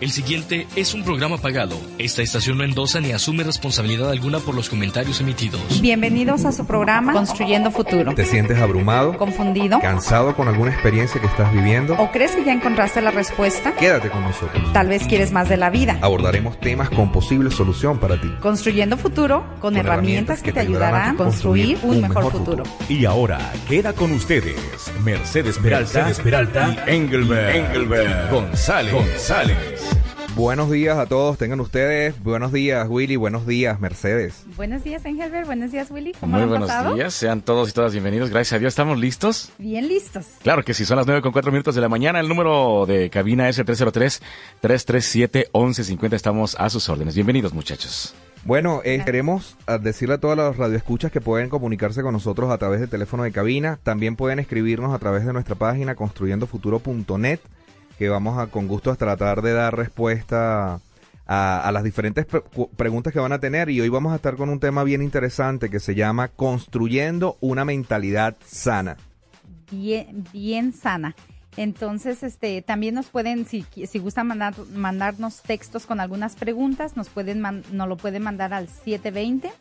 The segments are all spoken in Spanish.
El siguiente es un programa pagado. Esta estación no endosa ni asume responsabilidad alguna por los comentarios emitidos. Bienvenidos a su programa Construyendo Futuro. ¿Te sientes abrumado? ¿Confundido? ¿Cansado con alguna experiencia que estás viviendo? ¿O crees que ya encontraste la respuesta? Quédate con nosotros. Tal vez quieres más de la vida. Abordaremos temas con posible solución para ti. Construyendo Futuro con, herramientas, que, te ayudarán a construir un, mejor, futuro. Y ahora queda con ustedes Mercedes Peralta, Mercedes Peralta y Engelbert, Engelbert González. González. Buenos días a todos, tengan ustedes. Buenos días, Willy. Buenos días, Mercedes. Buenos días, Engelbert. Buenos días, Willy. ¿Cómo Muy han buenos pasado? días, sean todos y todas bienvenidos. Gracias a Dios, ¿estamos listos? Bien listos. Claro que sí, son las 9 con 4 minutos de la mañana. El número de cabina es el 303-337-1150. Estamos a sus órdenes. Bienvenidos, muchachos. Bueno, eh, queremos ah, decirle a todas las radioescuchas que pueden comunicarse con nosotros a través del teléfono de cabina. También pueden escribirnos a través de nuestra página construyendofuturo.net, que vamos a con gusto a tratar de dar respuesta a, las diferentes pre- preguntas que van a tener. Y hoy vamos a estar con un tema bien interesante que se llama Construyendo una mentalidad sana. Bien, bien sana. Entonces, este, también nos pueden, si, si gustan mandar, mandarnos textos con algunas preguntas, nos pueden, man- nos lo pueden mandar al 720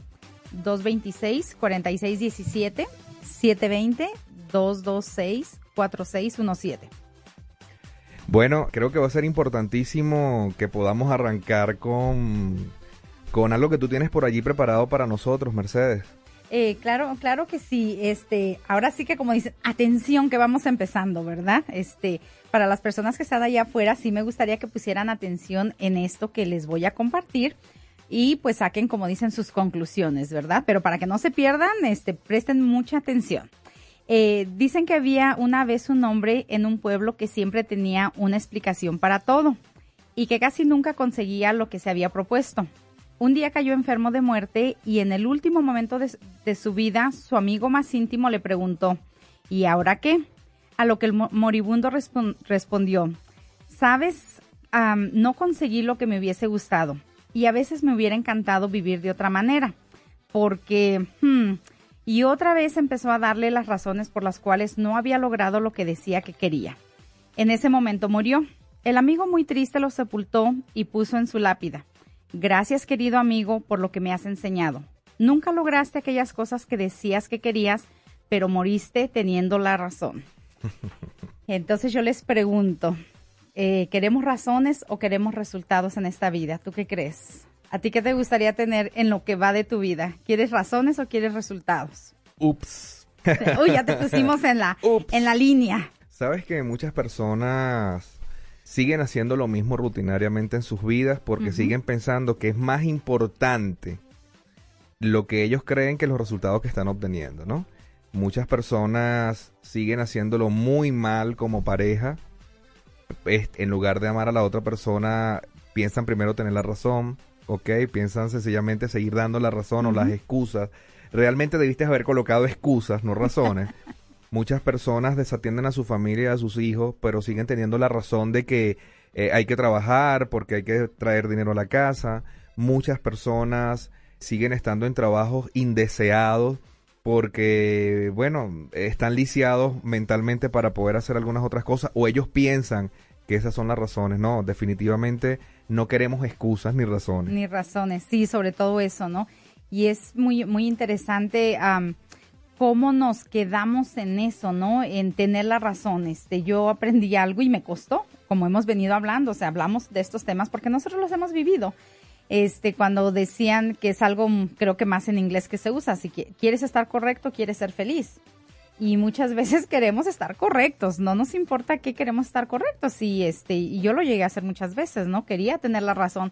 226 4617 720 226 4617. Bueno, creo que va a ser importantísimo que podamos arrancar con, con algo que tú tienes por allí preparado para nosotros, Mercedes. Eh, claro, claro que sí. Este, ahora sí que como dicen, atención que vamos empezando, ¿verdad? Este, para las personas que están allá afuera, sí me gustaría que pusieran atención en esto que les voy a compartir y pues saquen, como dicen, sus conclusiones, ¿verdad? Pero para que no se pierdan, este, presten mucha atención. Eh, dicen que había una vez un hombre en un pueblo que siempre tenía una explicación para todo y que casi nunca conseguía lo que se había propuesto. Un día cayó enfermo de muerte y en el último momento de, su vida su amigo más íntimo le preguntó, ¿y ahora qué? A lo que el mo- moribundo respon- respondió, sabes, no conseguí lo que me hubiese gustado y a veces me hubiera encantado vivir de otra manera, porque... hmm, y otra vez empezó a darle las razones por las cuales no había logrado lo que decía que quería. En ese momento murió. El amigo muy triste lo sepultó y puso en su lápida. Gracias querido amigo por lo que me has enseñado. Nunca lograste aquellas cosas que decías que querías, pero moriste teniendo la razón. Entonces yo les pregunto, eh, ¿queremos razones o queremos resultados en esta vida? ¿Tú qué crees? ¿A ti qué te gustaría tener en lo que va de tu vida? ¿Quieres razones o quieres resultados? Ups. Uy, ya te pusimos en la, Ups. en la línea. Sabes que muchas personas siguen haciendo lo mismo rutinariamente en sus vidas porque siguen pensando que es más importante lo que ellos creen que los resultados que están obteniendo, ¿no? Muchas personas siguen haciéndolo muy mal como pareja. En lugar de amar a la otra persona, piensan primero tener la razón, ¿ok? Piensan sencillamente seguir dando la razón o las excusas. Realmente debiste haber colocado excusas, no razones. Muchas personas desatienden a su familia y a sus hijos, pero siguen teniendo la razón de que eh, hay que trabajar porque hay que traer dinero a la casa. Muchas personas siguen estando en trabajos indeseados porque, bueno, están lisiados mentalmente para poder hacer algunas otras cosas o ellos piensan que esas son las razones. No, definitivamente no queremos excusas ni razones. Ni razones, sí, sobre todo eso, ¿no? Y es muy, muy interesante am, cómo nos quedamos en eso, ¿no? En tener la razón. Este, yo aprendí algo y me costó, como hemos venido hablando, o sea, hablamos de estos temas porque nosotros los hemos vivido. Este, cuando decían que es algo, mm, creo que más en inglés que se usa, si quieres estar correcto, quieres ser feliz. Y muchas veces queremos estar correctos, no nos importa que queremos estar correctos. Y este, y yo lo llegué a hacer muchas veces, ¿no? Quería tener la razón.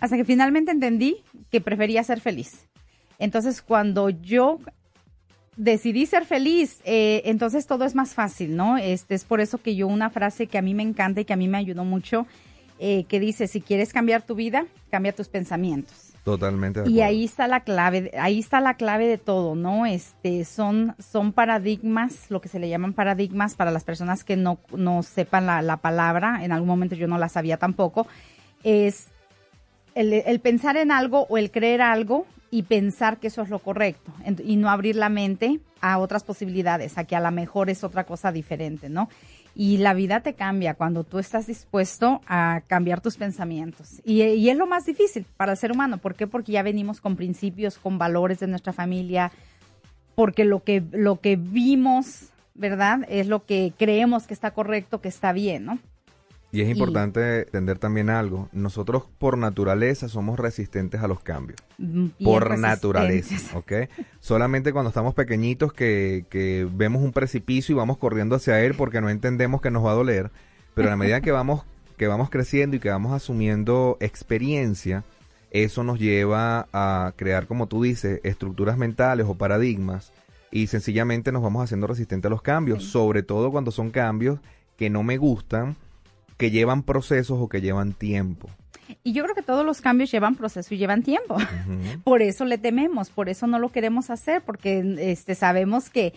Hasta que finalmente entendí que prefería ser feliz. Entonces, cuando yo decidí ser feliz, eh, entonces todo es más fácil, ¿no? Este es por eso que yo una frase que a mí me encanta y que a mí me ayudó mucho, eh, que dice, si quieres cambiar tu vida, cambia tus pensamientos. Totalmente de Y ahí está la clave, ahí está la clave de todo, ¿no? Este, son, son paradigmas, lo que se le llaman paradigmas para las personas que no, no sepan la, la palabra, en algún momento yo no la sabía tampoco, es el, el pensar en algo o el creer algo y pensar que eso es lo correcto y no abrir la mente a otras posibilidades, a que a lo mejor es otra cosa diferente, ¿no? Y la vida te cambia cuando tú estás dispuesto a cambiar tus pensamientos. Y, y es lo más difícil para el ser humano. ¿Por qué? Porque ya venimos con principios, con valores de nuestra familia, porque lo que, lo que vimos, ¿verdad? Es lo que creemos que está correcto, que está bien, ¿no? Y es importante entender también algo. Nosotros por naturaleza somos resistentes a los cambios. Mm, bien por naturaleza, ¿ok? Solamente cuando estamos pequeñitos que, que vemos un precipicio y vamos corriendo hacia él porque no entendemos que nos va a doler. Pero a la medida que vamos, que vamos creciendo y que vamos asumiendo experiencia, eso nos lleva a crear, como tú dices, estructuras mentales o paradigmas y sencillamente nos vamos haciendo resistentes a los cambios, Sí. sobre todo cuando son cambios que no me gustan, que llevan procesos o que llevan tiempo. Y yo creo que todos los cambios llevan proceso y llevan tiempo. Por eso le tememos, por eso no lo queremos hacer, porque este sabemos que,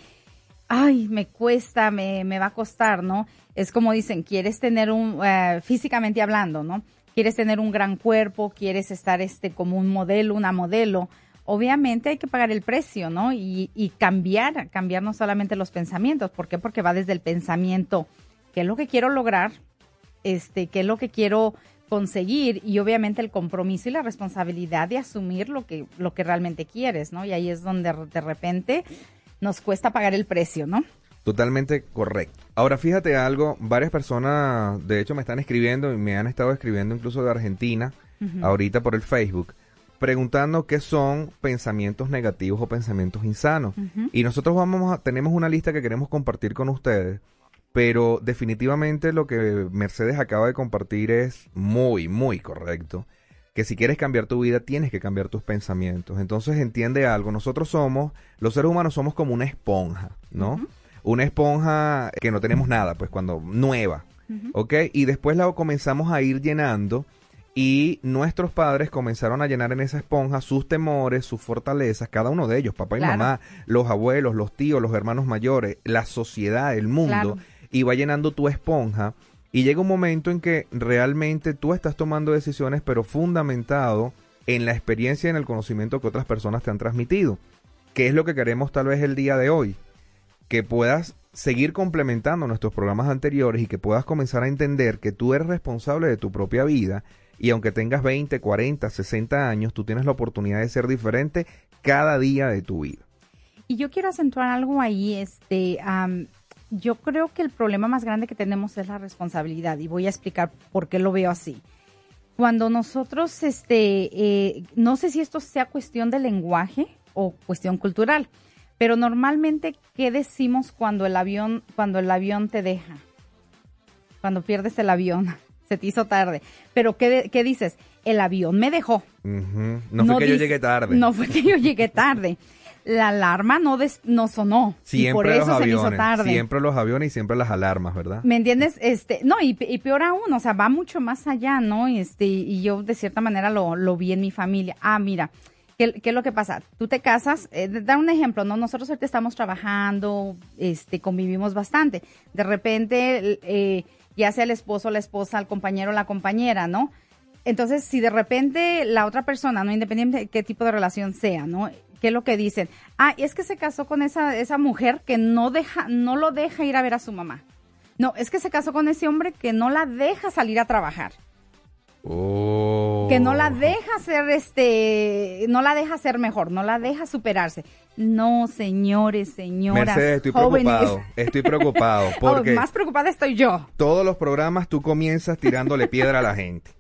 ay, me cuesta, me, me va a costar, ¿no? Es como dicen, quieres tener un, eh, físicamente hablando, ¿no? Quieres tener un gran cuerpo, quieres estar este como un modelo, una modelo. Obviamente hay que pagar el precio, ¿no? Y, y cambiar, cambiar no solamente los pensamientos. ¿Por qué? Porque va desde el pensamiento, ¿qué es lo que quiero lograr? Este, qué es lo que quiero conseguir y obviamente el compromiso y la responsabilidad de asumir lo que, lo que realmente quieres, ¿no? Y ahí es donde de repente nos cuesta pagar el precio, ¿no? Totalmente correcto. Ahora fíjate algo, varias personas de hecho me están escribiendo y me han estado escribiendo incluso de Argentina, ahorita por el Facebook, preguntando qué son pensamientos negativos o pensamientos insanos. Y nosotros vamos a, tenemos una lista que queremos compartir con ustedes, pero definitivamente lo que Mercedes acaba de compartir es muy, muy correcto. Que si quieres cambiar tu vida, tienes que cambiar tus pensamientos. Entonces entiende algo, nosotros somos, los seres humanos somos como una esponja, ¿no? Una esponja que no tenemos nada, pues cuando nueva, ¿ok? Y después la comenzamos a ir llenando y nuestros padres comenzaron a llenar en esa esponja sus temores, sus fortalezas, cada uno de ellos, papá y Claro. mamá, los abuelos, los tíos, los hermanos mayores, la sociedad, el mundo, Claro. Y va llenando tu esponja. Y llega un momento en que realmente tú estás tomando decisiones, pero fundamentado en la experiencia y en el conocimiento que otras personas te han transmitido. ¿Qué es lo que queremos tal vez el día de hoy? Que puedas seguir complementando nuestros programas anteriores y que puedas comenzar a entender que tú eres responsable de tu propia vida y aunque tengas 20, 40, 60 años, tú tienes la oportunidad de ser diferente cada día de tu vida. Y yo quiero acentuar algo ahí, este, am, yo creo que el problema más grande que tenemos es la responsabilidad y voy a explicar por qué lo veo así. Cuando nosotros, este, eh, no sé si esto sea cuestión de lenguaje o cuestión cultural, pero normalmente, ¿qué decimos cuando el avión, cuando el avión te deja? Cuando pierdes el avión, se te hizo tarde. Pero ¿qué, de- qué dices? El avión me dejó. No fue que yo llegué tarde. No fue que yo llegué tarde. La alarma no, des- no sonó. y por Siempre eso los se me hizo aviones, tarde. siempre los aviones y siempre las alarmas, ¿verdad? ¿Me entiendes? Este, no, y, pe- y peor aún, o sea, va mucho más allá, ¿no? Este, y yo de cierta manera lo, lo vi en mi familia. Ah, mira, ¿qué, qué es lo que pasa? Tú te casas, eh, dar un ejemplo, ¿no? Nosotros ahorita estamos trabajando, este, convivimos bastante. De repente, eh, ya sea el esposo, la esposa, el compañero, la compañera, ¿no? Entonces, si de repente la otra persona, no independiente de qué tipo de relación sea, ¿no? ¿Qué es lo que dicen? Ah, es que se casó con esa, esa mujer que no deja, no lo deja ir a ver a su mamá. No, es que se casó con ese hombre que no la deja salir a trabajar. Oh. Que no la deja ser este, no la deja ser mejor, no la deja superarse. No, señores, señoras, Mercedes, estoy jóvenes. preocupado. Estoy preocupado Oh, porque más preocupada estoy yo. todos los programas tú comienzas tirándole piedra a la gente.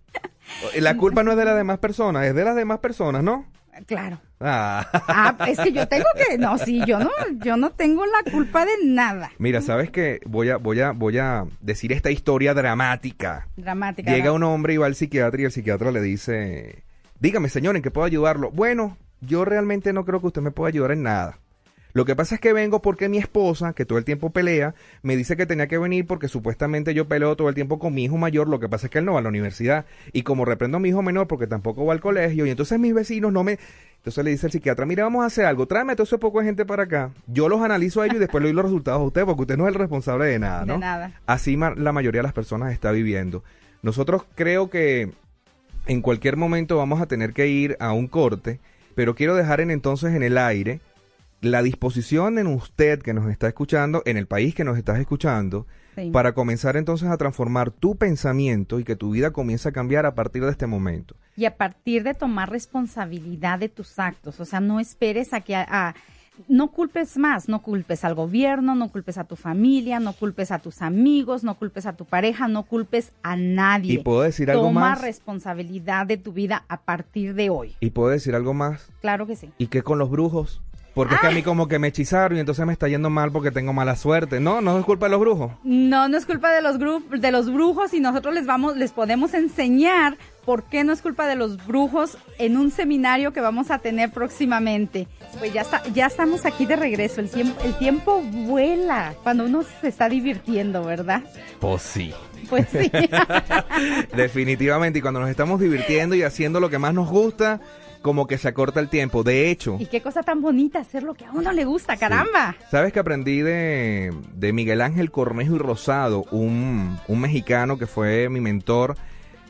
La culpa no es de las demás personas, es de las demás personas, ¿no? Claro. Ah. Ah, es que yo tengo que, no, sí, yo no, yo no tengo la culpa de nada. Mira, sabes que voy a, voy a, voy a decir esta historia dramática. Dramática. Llega ¿no? un hombre y va al psiquiatra y el psiquiatra le dice, dígame señor, ¿en qué puedo ayudarlo? Bueno, yo realmente no creo que usted me pueda ayudar en nada. Lo que pasa es que vengo porque mi esposa, que todo el tiempo pelea, me dice que tenía que venir porque supuestamente yo peleo todo el tiempo con mi hijo mayor. Lo que pasa es que él no va a la universidad. Y como reprendo a mi hijo menor porque tampoco va al colegio, y entonces mis vecinos no me. Entonces le dice el psiquiatra: Mira, vamos a hacer algo, tráeme todo ese poco de gente para acá. Yo los analizo a ellos y después le doy los resultados a usted porque usted no es el responsable de nada, ¿no? De nada. Así ma- la mayoría de las personas está viviendo. Nosotros creo que en cualquier momento vamos a tener que ir a un corte, pero quiero dejar en entonces en el aire la disposición en usted que nos está escuchando, en el país que nos estás escuchando, Sí. para comenzar entonces a transformar tu pensamiento y que tu vida comience a cambiar a partir de este momento. Y a partir de tomar responsabilidad de tus actos, o sea, no esperes a que a- a- no culpes más, no culpes al gobierno, no culpes a tu familia, no culpes a tus amigos, no culpes a tu pareja, no culpes a nadie. Y puedo decir algo Toma más. responsabilidad de tu vida a partir de hoy. Y puedo decir algo más. Claro que sí. ¿Y qué con los brujos? Porque es que a mí como que me hechizaron y entonces me está yendo mal porque tengo mala suerte. No, no es culpa de los brujos. No, no es culpa de los de los brujos y nosotros les vamos, les podemos enseñar por qué no es culpa de los brujos en un seminario que vamos a tener próximamente. Pues ya está, ya estamos aquí de regreso. El tiempo, el tiempo vuela cuando uno se está divirtiendo, ¿verdad? Pues sí. Pues sí. Definitivamente. Y cuando nos estamos divirtiendo y haciendo lo que más nos gusta, como que se acorta el tiempo. De hecho, y qué cosa tan bonita hacer lo que a uno le gusta, caramba. ¿sabes que aprendí de, de Miguel Ángel Cornejo y Rosado, un, un mexicano que fue mi mentor,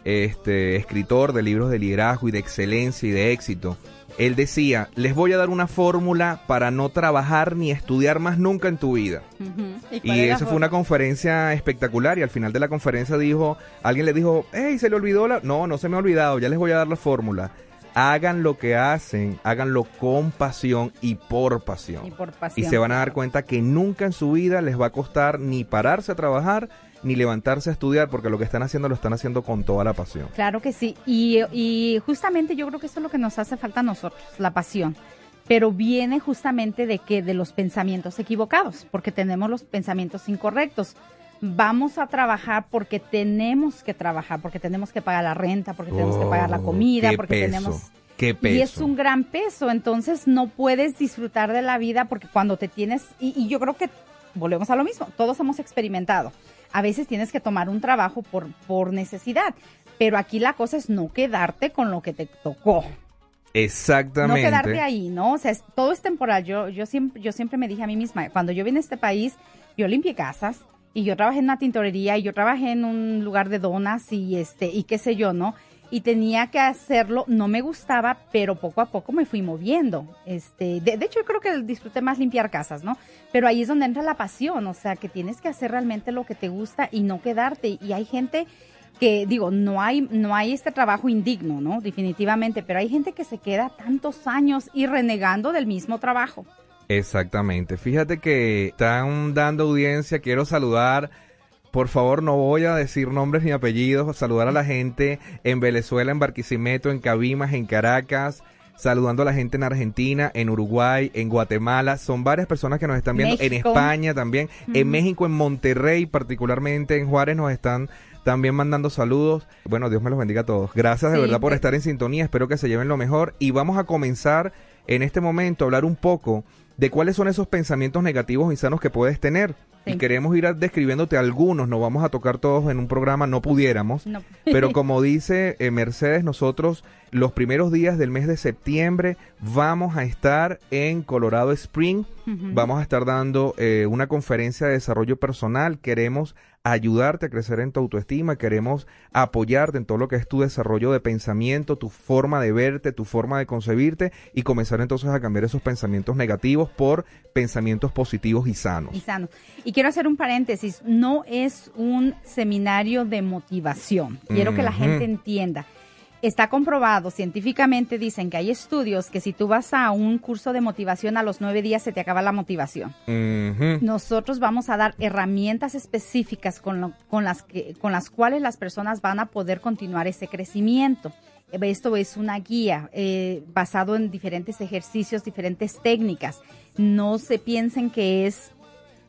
este, escritor de libros de liderazgo y de excelencia y de éxito? Él decía, les voy a dar una fórmula para no trabajar ni estudiar más nunca en tu vida. Y eso la fue una conferencia espectacular y al final de la conferencia dijo, alguien le dijo, hey, se le olvidó la... No, no se me ha olvidado, ya les voy a dar la fórmula. Hagan lo que hacen, háganlo con pasión y por pasión. Y por Y pasión. se van a dar cuenta que nunca en su vida les va a costar ni pararse a trabajar ni levantarse a estudiar porque lo que están haciendo lo están haciendo con toda la pasión. Claro que sí. Y, y justamente yo creo que eso es lo que nos hace falta a nosotros, la pasión. Pero viene justamente de que de los pensamientos equivocados, porque tenemos los pensamientos incorrectos. Vamos a trabajar porque tenemos que trabajar, porque tenemos que pagar la renta, porque tenemos que pagar la Oh, comida, qué porque peso, tenemos Qué peso. y es un gran peso, entonces no puedes disfrutar de la vida porque cuando te tienes, y, y yo creo que volvemos a lo mismo, todos hemos experimentado. A veces tienes que tomar un trabajo por, por necesidad, pero aquí la cosa es no quedarte con lo que te tocó. Exactamente. No quedarte ahí, ¿no? O sea, es- todo es temporal. Yo, yo, siempre, yo siempre me dije a mí misma, cuando yo vine a este país, yo limpié casas y yo trabajé en una tintorería y yo trabajé en un lugar de donas y este, y qué sé yo, ¿no? Y tenía que hacerlo, no me gustaba, pero poco a poco me fui moviendo. Este, de, de hecho, yo creo que disfruté más limpiar casas, ¿no? Pero ahí es donde entra la pasión, o sea, que tienes que hacer realmente lo que te gusta y no quedarte. Y hay gente que digo, no hay, no hay este trabajo indigno, ¿no? Definitivamente, pero hay gente que se queda tantos años y renegando del mismo trabajo. Exactamente. Fíjate que están dando audiencia. Quiero saludar. Por favor, no voy a decir nombres ni apellidos. Saludar a la gente en Venezuela, en Barquisimeto, en Cabimas, en Caracas. Saludando a la gente en Argentina, en Uruguay, en Guatemala. Son varias personas que nos están viendo. En. España también. En México, en Monterrey, particularmente en Juárez, nos están también mandando saludos. Bueno, Dios me los bendiga a todos. Gracias de Sí, verdad por estar en sintonía. Espero que se lleven lo mejor. Y vamos a comenzar en este momento a hablar un poco de cuáles son esos pensamientos negativos y sanos que puedes tener. Sí. Y queremos ir a- describiéndote algunos, no vamos a tocar todos en un programa, no pudiéramos. No. Pero como dice eh, Mercedes, nosotros los primeros días del mes de septiembre vamos a estar en Colorado Spring. Vamos a estar dando eh, una conferencia de desarrollo personal. Queremos ayudarte a crecer en tu autoestima. Queremos apoyarte en todo lo que es tu desarrollo de pensamiento, tu forma de verte, tu forma de concebirte y comenzar entonces a cambiar esos pensamientos negativos por pensamientos positivos y sanos. y sano. Y quiero hacer un paréntesis, no es un seminario de motivación. Quiero que la gente entienda. Está comprobado, científicamente dicen que hay estudios que si tú vas a un curso de motivación a los nueve días se te acaba la motivación. Nosotros vamos a dar herramientas específicas con, lo- con, las que, con las cuales las personas van a poder continuar ese crecimiento. Esto es una guía eh, basado en diferentes ejercicios, diferentes técnicas. No se piensen que es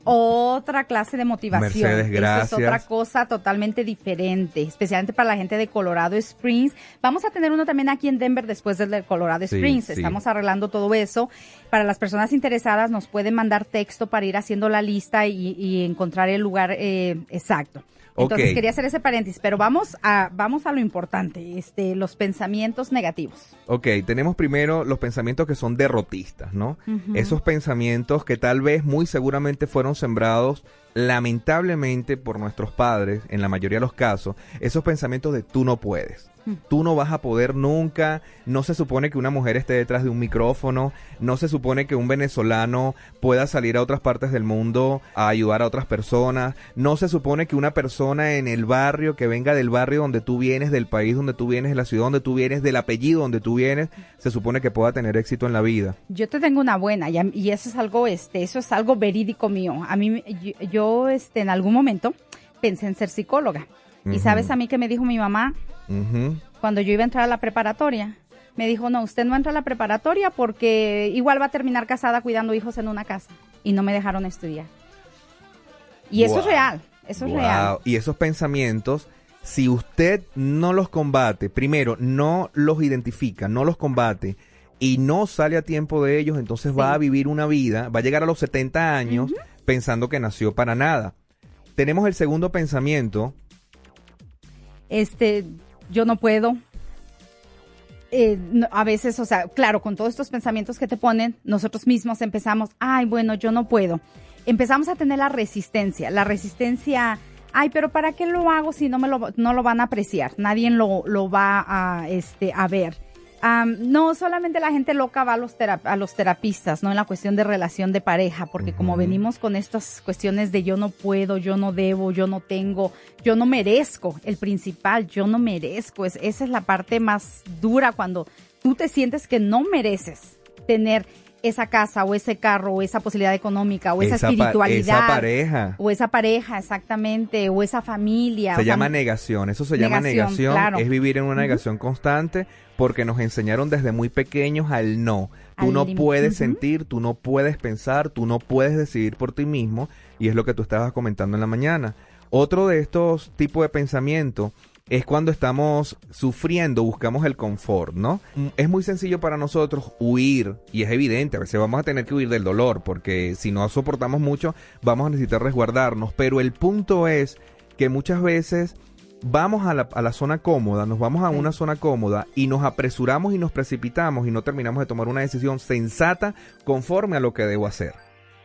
otra clase de motivación. Mercedes, gracias. es otra cosa totalmente diferente, especialmente para la gente de Colorado Springs. Vamos a tener uno también aquí en Denver después del de Colorado Sí, Springs. sí. Estamos arreglando todo eso. Para las personas interesadas nos pueden mandar texto para ir haciendo la lista y, y encontrar el lugar eh, exacto. Entonces Ok. quería hacer ese paréntesis, pero vamos a vamos a lo importante, este los pensamientos negativos. Ok, tenemos primero los pensamientos que son derrotistas, ¿no? Esos pensamientos que tal vez muy seguramente fueron sembrados lamentablemente por nuestros padres, en la mayoría de los casos, esos pensamientos de tú no puedes. Tú no vas a poder nunca, no se supone que una mujer esté detrás de un micrófono, no se supone que un venezolano pueda salir a otras partes del mundo a ayudar a otras personas, no se supone que una persona en el barrio, que venga del barrio donde tú vienes, del país donde tú vienes, de la ciudad donde tú vienes, del apellido donde tú vienes, se supone que pueda tener éxito en la vida. Yo te tengo una buena y, y eso es algo, este, eso es algo verídico mío. A mí, yo, yo este, en algún momento pensé en ser psicóloga. Y sabes a mí que me dijo mi mamá, cuando yo iba a entrar a la preparatoria, me dijo, no, usted no entra a la preparatoria porque igual va a terminar casada cuidando hijos en una casa. Y no me dejaron estudiar. Y eso es real, eso es real. Y esos pensamientos, si usted no los combate, primero, no los identifica, no los combate y no sale a tiempo de ellos, entonces va a vivir una vida, va a llegar a los 70 años pensando que nació para nada. Tenemos el segundo pensamiento. Este, yo no puedo. Eh, a veces, o sea, claro, con todos estos pensamientos que te ponen, nosotros mismos empezamos, ay, bueno, yo no puedo. Empezamos a tener la resistencia, la resistencia, ay, pero ¿para qué lo hago si no me lo, no lo van a apreciar? Nadie lo, lo va a, este, a ver no, solamente la gente loca va a los, a los terapistas, ¿no? En la cuestión de relación de pareja, porque como venimos con estas cuestiones de yo no puedo, yo no debo, yo no tengo, yo no merezco, el principal, yo no merezco, es, esa es la parte más dura cuando tú te sientes que no mereces tener esa casa o ese carro o esa posibilidad económica o esa, espiritualidad. esa pareja. O esa pareja, exactamente, o esa familia. Se llama negación, eso se llama negación, es vivir en una negación constante porque nos enseñaron desde muy pequeños al no. Tú no puedes sentir, tú no puedes pensar, tú no puedes decidir por ti mismo y es lo que tú estabas comentando en la mañana. Otro de estos tipos de pensamiento es cuando estamos sufriendo, buscamos el confort, ¿no? Mm, es muy sencillo para nosotros huir, y es evidente, a veces vamos a tener que huir del dolor, porque si no soportamos mucho, vamos a necesitar resguardarnos, pero el punto es que muchas veces vamos a la, a la zona cómoda, nos vamos a una zona cómoda y nos apresuramos y nos precipitamos y no terminamos de tomar una decisión sensata conforme a lo que debo hacer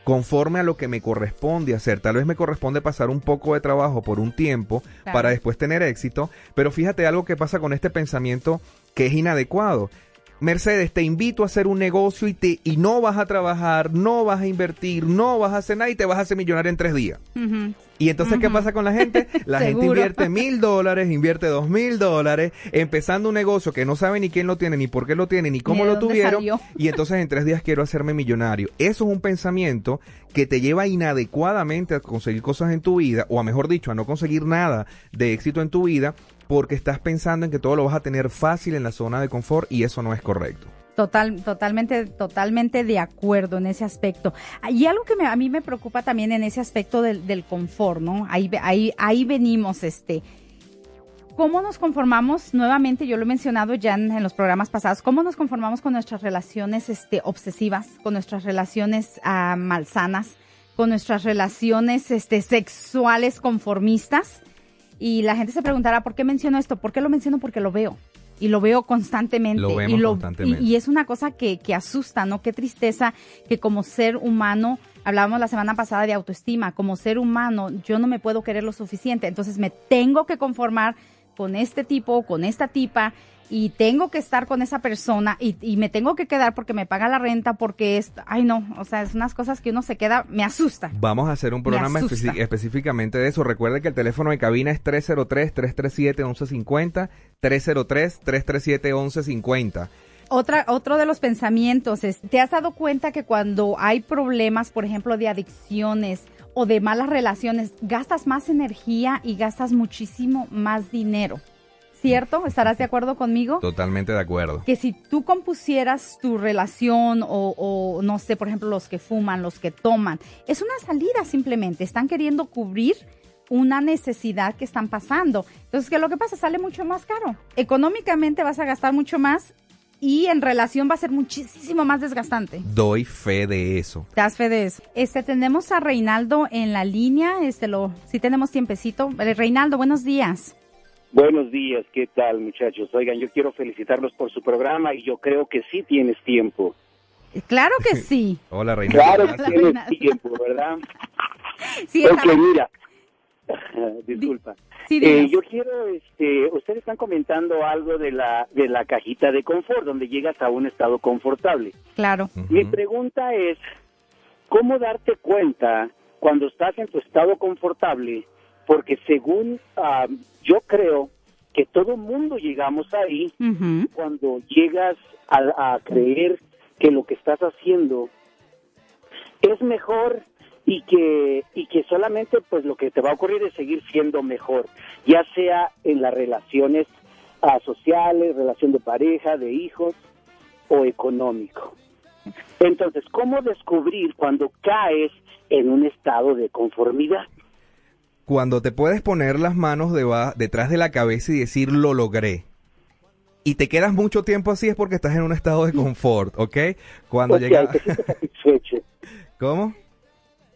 conforme a lo que me corresponde hacer. Tal vez me corresponde pasar un poco de trabajo por un tiempo para después tener éxito, pero fíjate algo que pasa con este pensamiento que es inadecuado. Mercedes, te invito a hacer un negocio y, te, y no vas a trabajar, no vas a invertir, no vas a hacer nada y te vas a hacer millonario en tres días. Y entonces, ¿qué pasa con la gente? La gente invierte mil dólares, invierte dos mil dólares, empezando un negocio que no sabe ni quién lo tiene, ni por qué lo tiene, ni cómo lo tuvieron. Y entonces en tres días quiero hacerme millonario. Eso es un pensamiento que te lleva inadecuadamente a conseguir cosas en tu vida, o a mejor dicho, a no conseguir nada de éxito en tu vida, porque estás pensando en que todo lo vas a tener fácil en la zona de confort y eso no es correcto. Total, totalmente, totalmente de acuerdo en ese aspecto. Y algo que a mí me preocupa también en ese aspecto del, del confort, ¿no? Ahí, ahí, ahí venimos, este. ¿Cómo nos conformamos? Nuevamente, yo lo he mencionado ya en, los programas pasados, ¿cómo nos conformamos con nuestras relaciones este, obsesivas, con nuestras relaciones uh, malsanas, con nuestras relaciones este, sexuales conformistas? Y la gente se preguntará, ¿por qué menciono esto? ¿Por qué lo menciono? Porque lo veo. Y lo veo constantemente. Lo y, constantemente. Y, es una cosa que, que asusta, ¿no? Qué tristeza que como ser humano, hablábamos la semana pasada de autoestima, como ser humano yo no me puedo querer lo suficiente, entonces me tengo que conformar con este tipo, con esta tipa, y tengo que estar con esa persona y, me tengo que quedar porque me paga la renta, porque es, ay no, o sea, es unas cosas que uno se queda, me asusta. Vamos a hacer un programa específicamente de eso. Recuerde que el teléfono de cabina es 303-337-1150, 303-337-1150. Otra, otro de los pensamientos es, ¿te has dado cuenta que cuando hay problemas, por ejemplo, de adicciones o de malas relaciones, gastas más energía y gastas muchísimo más dinero? ¿Cierto? ¿Estarás de acuerdo conmigo? Totalmente de acuerdo. Que si tú compusieras tu relación o, no sé, por ejemplo, los que fuman, los que toman, es una salida simplemente, están queriendo cubrir una necesidad que están pasando. Entonces, ¿qué es lo que pasa? Sale mucho más caro. Económicamente vas a gastar mucho más y en relación va a ser muchísimo más desgastante. Doy fe de eso. ¿Te das fe de eso? Este, tenemos a Reinaldo en la línea, este, lo, si tenemos tiempecito. Eh, Reinaldo, buenos días. Buenos días, ¿qué tal muchachos? Oigan, yo quiero felicitarlos por su programa y yo creo que sí tienes tiempo. Claro que sí. Hola, Reina. Claro que tienes tiempo, ¿verdad? Sí, Porque mira, Disculpa. Sí, Eh, yo quiero, este, ustedes están comentando algo de la de la cajita de confort, donde llegas a un estado confortable. Claro. Mi pregunta es, ¿cómo darte cuenta cuando estás en tu estado confortable? Porque según ah, yo creo que todo mundo llegamos ahí cuando llegas a, a creer que lo que estás haciendo es mejor y que y que solamente pues lo que te va a ocurrir es seguir siendo mejor, ya sea en las relaciones ah, sociales, relación de pareja, de hijos o económico. Entonces, ¿cómo descubrir cuando caes en un estado de conformidad? Cuando te puedes poner las manos deba- detrás de la cabeza y decir lo logré. Y te quedas mucho tiempo así es porque estás en un estado de confort, ¿ok? Cuando O sea, llega... te sientes satisfecho. ¿Cómo?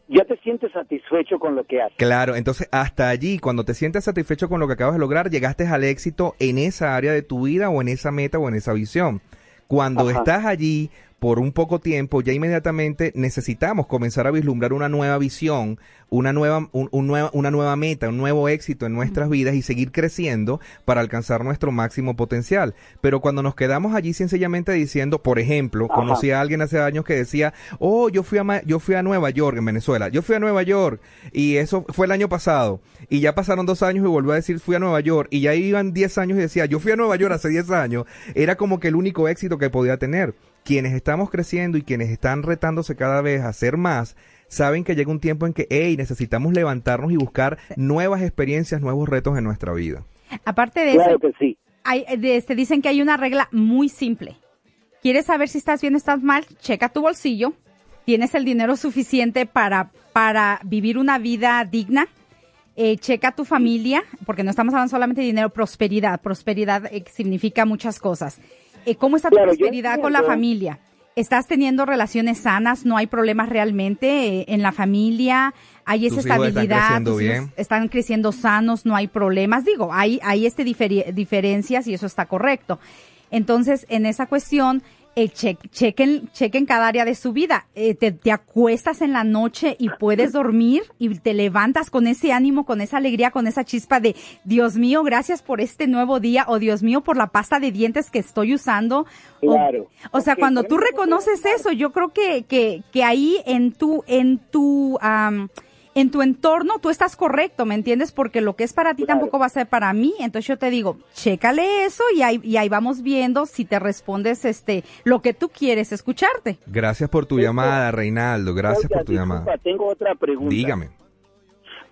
Ya te sientes satisfecho con lo que haces. Claro, entonces hasta allí, cuando te sientes satisfecho con lo que acabas de lograr, llegaste al éxito en esa área de tu vida o en esa meta o en esa visión. Cuando Ajá. estás allí por un poco tiempo, ya inmediatamente necesitamos comenzar a vislumbrar una nueva visión, una nueva, un- un nueva, una nueva meta, un nuevo éxito en nuestras vidas y seguir creciendo para alcanzar nuestro máximo potencial. Pero cuando nos quedamos allí sencillamente diciendo, por ejemplo, Ajá. conocí a alguien hace años que decía, oh, yo fui a, Ma- yo fui a Nueva York, en Venezuela, yo fui a Nueva York y eso fue el año pasado y ya pasaron dos años y volvió a decir fui a Nueva York y ya iban 10 años y decía, yo fui a Nueva York hace 10 años, era como que el único éxito que podía tener. Quienes estamos creciendo y quienes están retándose cada vez a hacer más, saben que llega un tiempo en que, hey, necesitamos levantarnos y buscar nuevas experiencias, nuevos retos en nuestra vida. Aparte de Claro eso, que sí. hay, de este, dicen que hay una regla muy simple. ¿Quieres saber si estás bien o estás mal? Checa tu bolsillo. ¿Tienes el dinero suficiente para, para vivir una vida digna? Eh, checa tu familia, porque no estamos hablando solamente de dinero, prosperidad. Prosperidad eh, significa muchas cosas. Eh, ¿Cómo está tu Claro, prosperidad con la familia? ¿Estás teniendo relaciones sanas? ¿No hay problemas realmente eh, en la familia? ¿Hay esa Tus hijos están estabilidad? creciendo tus hijos bien. están creciendo sanos, no hay problemas. Digo, hay, hay este diferi- diferencias y eso está correcto. Entonces, en esa cuestión, eh, che- chequen, chequen cada área de su vida. Eh, te, te acuestas en la noche y puedes dormir y te levantas con ese ánimo, con esa alegría, con esa chispa de Dios mío, gracias por este nuevo día o Dios mío por la pasta de dientes que estoy usando. Claro. O, sea, cuando tú podemos reconoces eso, yo creo que, que, que ahí en tu, en tu, en tu entorno tú estás correcto, ¿me entiendes? Porque lo que es para ti Claro. tampoco va a ser para mí. Entonces yo te digo, chécale eso y ahí, y ahí vamos viendo si te respondes este, lo que tú quieres escucharte. Gracias por tu Este- llamada, Reinaldo. Gracias Oiga, por tu disculpa, llamada. Tengo otra pregunta. Dígame.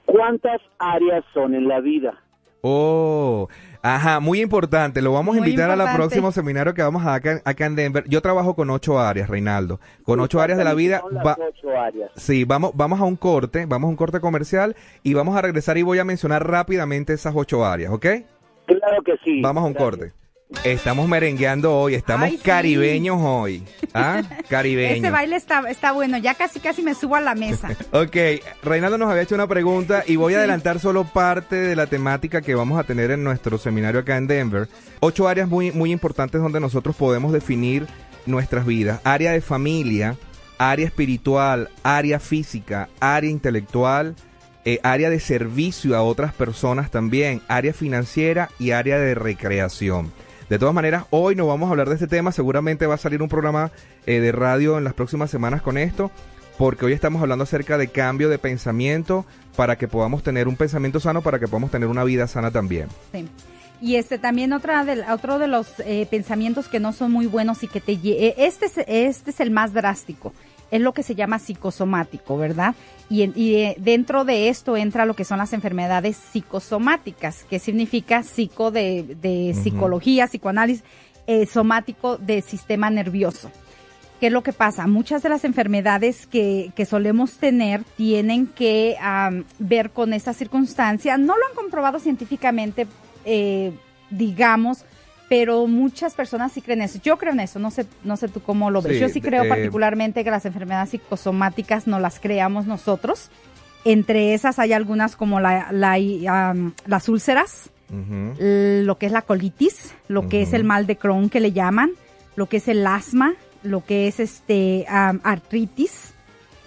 ¿Cuántas áreas son en la vida? Oh, ajá, muy importante. Lo vamos a Muy invitar a la importante. próximo seminario que vamos a acá, acá en Denver. Yo trabajo con ocho áreas, Reinaldo. Con ocho áreas de la vida. Va- ocho áreas. Sí, vamos, vamos a un corte, vamos a un corte comercial y vamos a regresar y voy a mencionar rápidamente esas ocho áreas, ¿ok? Claro que sí. Vamos a un Gracias. corte. Estamos merengueando hoy, estamos Ay, sí. caribeños hoy. ¿Ah? Ese Caribeños. baile está, está bueno, ya casi casi me subo a la mesa. Ok, Reinaldo nos había hecho una pregunta y voy a Sí. adelantar solo parte de la temática que vamos a tener en nuestro seminario acá en Denver. Ocho áreas muy, muy importantes donde nosotros podemos definir nuestras vidas. Área de familia, área espiritual, área física, área intelectual, eh, área de servicio a otras personas también, área financiera y área de recreación. De todas maneras, hoy no vamos a hablar de este tema, seguramente va a salir un programa eh, de radio en las próximas semanas con esto, porque hoy estamos hablando acerca de cambio de pensamiento para que podamos tener un pensamiento sano, para que podamos tener una vida sana también. Sí. Y este también otra de, otro de los eh, pensamientos que no son muy buenos y que te eh, este es, este es el más drástico. Es lo que se llama psicosomático, ¿verdad? Y, y eh, dentro de esto entra lo que son las enfermedades psicosomáticas, que significa psico de, psicología, psicoanálisis, eh, somático de sistema nervioso. ¿Qué es lo que pasa? Muchas de las enfermedades que, que solemos tener tienen que ver con esa circunstancia. No lo han comprobado científicamente, eh, digamos, pero muchas personas sí creen eso. Yo creo en eso, no sé, no sé tú cómo lo ves. Sí, Yo sí creo eh, particularmente que las enfermedades psicosomáticas no las creamos nosotros. Entre esas hay algunas como la, la, las úlceras, lo que es la colitis, lo que es el mal de Crohn que le llaman, lo que es el asma, lo que es este am, artritis.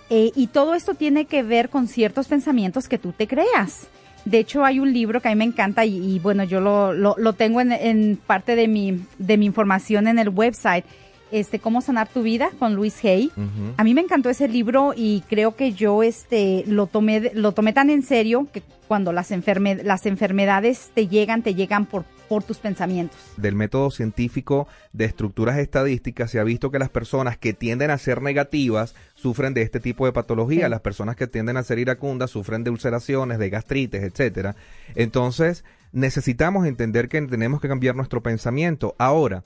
eh, y todo esto tiene que ver con ciertos pensamientos que tú te creas. De hecho, hay un libro que a mí me encanta y, y bueno, yo lo, lo, lo tengo en, en, parte de mi, de mi información en el website. Este, Cómo sanar tu vida con Luis Hay. A mí me encantó ese libro y creo que yo este lo tomé lo tomé tan en serio que cuando las enferme- las enfermedades te llegan, te llegan por por tus pensamientos. del método científico de estructuras estadísticas se ha visto que las personas que tienden a ser negativas sufren de este tipo de patología, Sí. las personas que tienden a ser iracundas sufren de ulceraciones, de gastritis, etcétera. Entonces, necesitamos entender que tenemos que cambiar nuestro pensamiento. Ahora,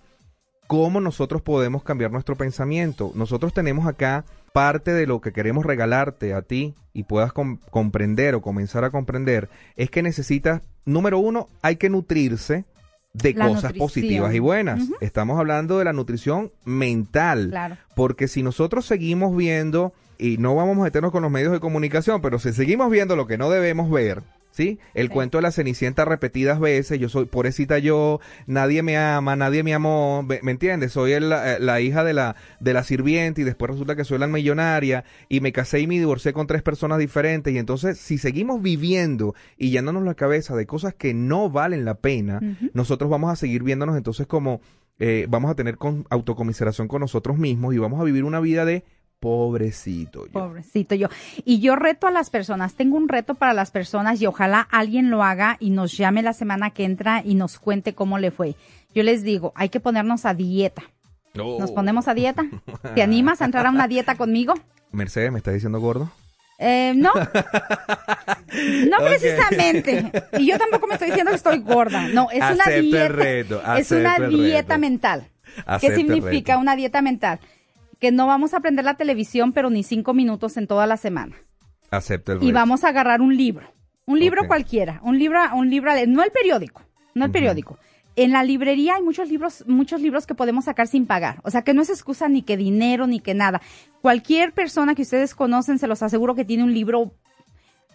¿cómo nosotros podemos cambiar nuestro pensamiento? Nosotros tenemos acá parte de lo que queremos regalarte a ti y puedas com- comprender o comenzar a comprender es que necesitas, número uno, hay que nutrirse de La cosas nutrición. positivas y buenas. Estamos hablando de la nutrición mental. Claro. Porque si nosotros seguimos viendo, y no vamos a meternos con los medios de comunicación, pero si seguimos viendo lo que no debemos ver, ¿sí? El Sí. cuento de la cenicienta repetidas veces, yo soy pobrecita yo, nadie me ama, nadie me amó, ¿me, me entiendes? Soy el- la, la hija de la, de la sirviente y después resulta que soy la millonaria y me casé y me divorcié con tres personas diferentes y entonces si seguimos viviendo y llenándonos la cabeza de cosas que no valen la pena, nosotros vamos a seguir viéndonos entonces como eh, vamos a tener con, autocomiseración con nosotros mismos y vamos a vivir una vida de pobrecito. yo. Pobrecito yo. Y yo reto a las personas, tengo un reto para las personas y ojalá alguien lo haga y nos llame la semana que entra y nos cuente cómo le fue. Yo les digo, hay que ponernos a dieta. ¿Nos ponemos a dieta? ¿Te animas a entrar a una dieta conmigo? Mercedes, ¿me estás diciendo gordo? Eh, no. No precisamente. Y yo tampoco me estoy diciendo que estoy gorda. No, es una el dieta. reto, es una dieta reto. mental. ¿Qué Acepto significa una dieta mental? Que no vamos a aprender la televisión, pero ni cinco minutos en toda la semana. Acepto el Y vamos a agarrar un libro. Un libro cualquiera. Un libro, un libro, no el periódico. No el periódico. En la librería hay muchos libros, muchos libros que podemos sacar sin pagar. O sea, que no es excusa ni que dinero ni que nada. Cualquier persona que ustedes conocen, se los aseguro que tiene un libro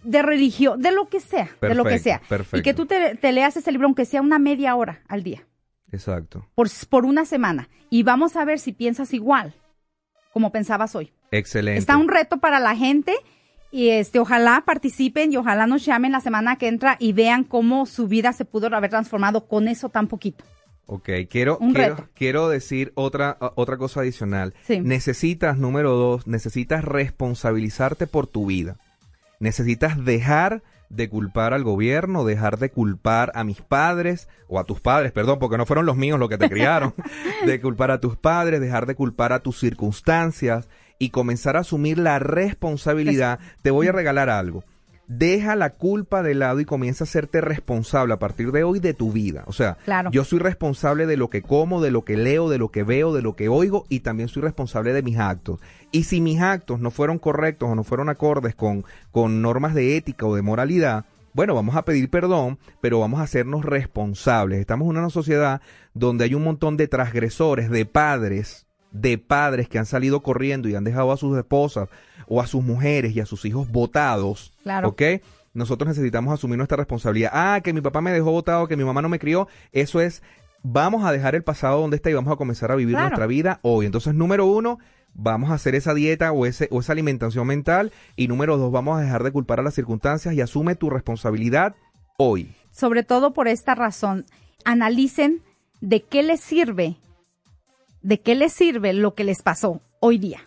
de religión, de lo que sea, de lo que Perfecto, sea. perfecto. Y que tú te, te leas ese libro, aunque sea una media hora al día, Exacto. por, por una semana. Y vamos a ver si piensas igual, como pensabas hoy. Excelente. Está un reto para la gente y este ojalá participen y ojalá nos llamen la semana que entra y vean cómo su vida se pudo haber transformado con eso tan poquito. Ok, quiero, quiero, quiero decir otra, otra cosa adicional. Sí. Necesitas, número dos, necesitas responsabilizarte por tu vida. Necesitas dejar de culpar al gobierno, dejar de culpar a mis padres, o a tus padres, perdón, porque no fueron los míos los que te criaron, de culpar a tus padres, dejar de culpar a tus circunstancias y comenzar a asumir la responsabilidad. Te voy a regalar algo. Deja la culpa de lado y comienza a hacerte responsable a partir de hoy de tu vida. O sea, Claro. yo soy responsable de lo que como, de lo que leo, de lo que veo, de lo que oigo y también soy responsable de mis actos. Y si mis actos no fueron correctos o no fueron acordes con, con normas de ética o de moralidad, bueno, vamos a pedir perdón, pero vamos a hacernos responsables. Estamos en una sociedad donde hay un montón de transgresores, de padres, de padres que han salido corriendo y han dejado a sus esposas o a sus mujeres y a sus hijos votados. Claro. ¿Ok? Nosotros necesitamos asumir nuestra responsabilidad. Ah, que mi papá me dejó votado, que mi mamá no me crió. Eso es, vamos a dejar el pasado donde está y vamos a comenzar a vivir Claro. nuestra vida hoy. Entonces, número uno, vamos a hacer esa dieta o, ese, o esa alimentación mental. Y número dos, vamos a dejar de culpar a las circunstancias y asume tu responsabilidad hoy. Sobre todo por esta razón, analicen de qué les sirve, de qué les sirve lo que les pasó hoy día.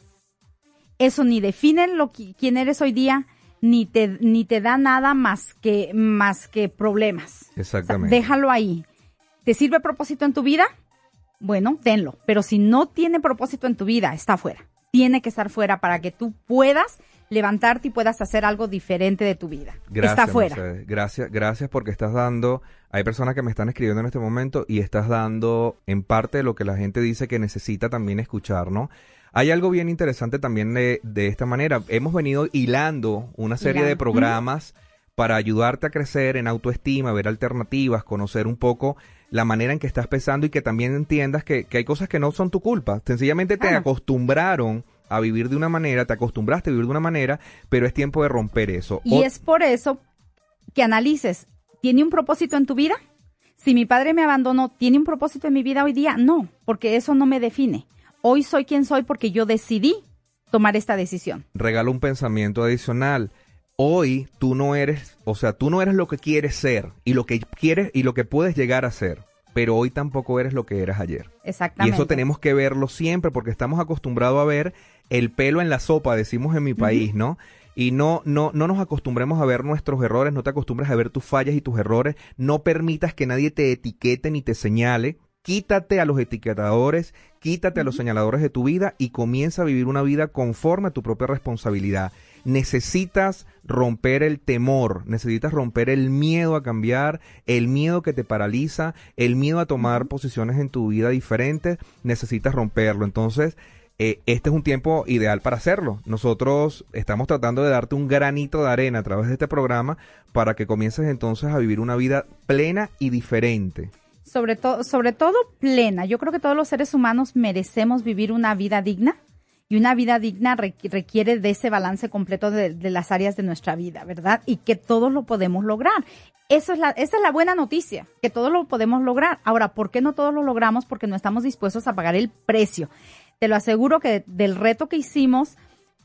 Eso ni define lo que, quién eres hoy día, ni te, ni te da nada más que, más que problemas. Exactamente. Déjalo ahí. ¿Te sirve propósito en tu vida? Bueno, tenlo. Pero si no tiene propósito en tu vida, está fuera. Tiene que estar fuera para que tú puedas levantarte y puedas hacer algo diferente de tu vida. Gracias, está fuera. Mercedes. Gracias, gracias porque estás dando, hay personas que me están escribiendo en este momento y estás dando en parte lo que la gente dice que necesita también escuchar, ¿no? Hay algo bien interesante también de, de esta manera. Hemos venido hilando una serie de programas para ayudarte a crecer en autoestima, ver alternativas, conocer un poco la manera en que estás pensando y que también entiendas que, que hay cosas que no son tu culpa. Sencillamente te acostumbraron a vivir de una manera, te acostumbraste a vivir de una manera, pero es tiempo de romper eso. Y O- es por eso que analices, ¿tiene un propósito en tu vida? Si mi padre me abandonó, ¿tiene un propósito en mi vida hoy día? No, porque eso no me define. Hoy soy quien soy porque yo decidí tomar esta decisión. regalo un pensamiento adicional. hoy tú no eres, o sea, tú no eres lo que quieres ser y lo que quieres y lo que puedes llegar a ser, pero hoy tampoco eres lo que eras ayer. Y Exactamente. eso tenemos que verlo siempre porque estamos acostumbrados a ver el pelo en la sopa, decimos en mi país, ¿no? Y no, no, no nos acostumbremos a ver nuestros errores, no te acostumbres a ver tus fallas y tus errores, no permitas que nadie te etiquete ni te señale, quítate a los etiquetadores, quítate a los señaladores de tu vida y comienza a vivir una vida conforme a tu propia responsabilidad. Necesitas romper el temor, necesitas romper el miedo a cambiar, el miedo que te paraliza, el miedo a tomar posiciones en tu vida diferentes, necesitas romperlo. Entonces, eh, este es un tiempo ideal para hacerlo. Nosotros estamos tratando de darte un granito de arena a través de este programa para que comiences entonces a vivir una vida plena y diferente. sobre todo, sobre todo plena. Yo creo que todos los seres humanos merecemos vivir una vida digna y una vida digna requ- requiere de ese balance completo de, de las áreas de nuestra vida, ¿verdad? Y que todos lo podemos lograr. Eso es la, esa es la buena noticia, que todos lo podemos lograr. Ahora, ¿por qué no todos lo logramos? Porque no estamos dispuestos a pagar el precio. Te lo aseguro que del reto que hicimos,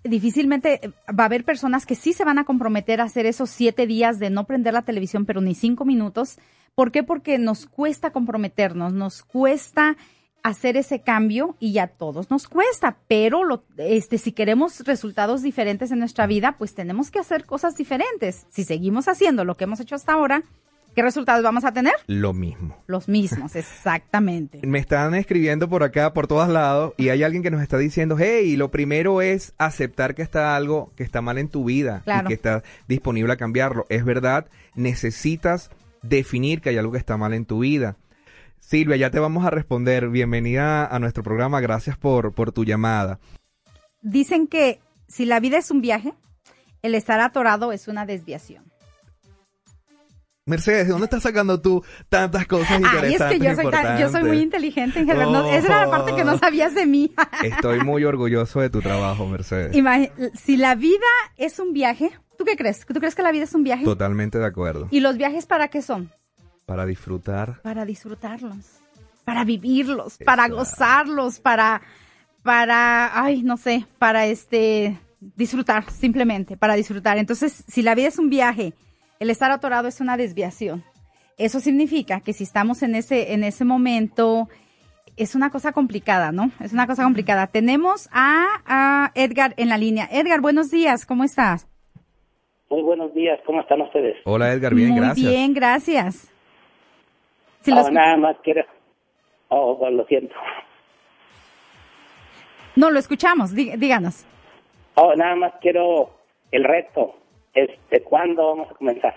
difícilmente eh, va a haber personas que sí se van a comprometer a hacer esos siete días de no prender la televisión, pero ni cinco minutos. ¿Por qué? Porque nos cuesta comprometernos, nos cuesta hacer ese cambio y a todos nos cuesta, pero lo, este, si queremos resultados diferentes en nuestra vida, pues tenemos que hacer cosas diferentes. Si seguimos haciendo lo que hemos hecho hasta ahora, ¿qué resultados vamos a tener? Lo mismo. Los mismos, exactamente. Me están escribiendo por acá, por todos lados, y hay alguien que nos está diciendo, hey, lo primero es aceptar que está algo que está mal en tu vida Claro. y que está disponible a cambiarlo. Es verdad, necesitas definir que hay algo que está mal en tu vida. Silvia, ya te vamos a responder. Bienvenida a nuestro programa. Gracias por, por tu llamada. Dicen que si la vida es un viaje, el estar atorado es una desviación. Mercedes, ¿de dónde estás sacando tú tantas cosas Ay, es que yo soy, tan- yo soy muy inteligente. No, esa era la parte que no sabías de mí. Estoy muy orgulloso de tu trabajo, Mercedes. Si la vida es un viaje, ¿tú qué crees? ¿Tú crees que la vida es un viaje? Totalmente de acuerdo. ¿Y los viajes para qué son? Para disfrutar. Para disfrutarlos, para vivirlos, para gozarlos, para, para, ay, no sé, para este, disfrutar, simplemente, para disfrutar. Entonces, si la vida es un viaje, el estar atorado es una desviación. Eso significa que si estamos en ese, en ese momento, es una cosa complicada, ¿no? Es una cosa complicada. Tenemos a, a Edgar en la línea. Edgar, buenos días, ¿cómo estás? Muy buenos días, ¿cómo están ustedes? Hola Edgar, bien, Muy gracias. bien, gracias. Si Oh, nada más quiero... Oh, lo siento. No, lo escuchamos, dí- díganos. Oh, nada más quiero el reto. Este, ¿Cuándo vamos a comenzar?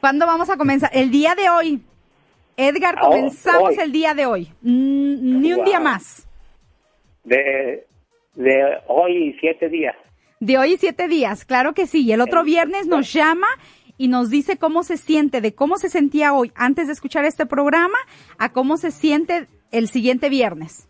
¿Cuándo vamos a comenzar? El día de hoy. Edgar, Oh, comenzamos hoy. el día de hoy. Mm, ni un día más. De, de hoy siete días. De hoy y siete días, claro que sí. Y el otro viernes nos llama y nos dice cómo se siente, de cómo se sentía hoy antes de escuchar este programa a cómo se siente el siguiente viernes.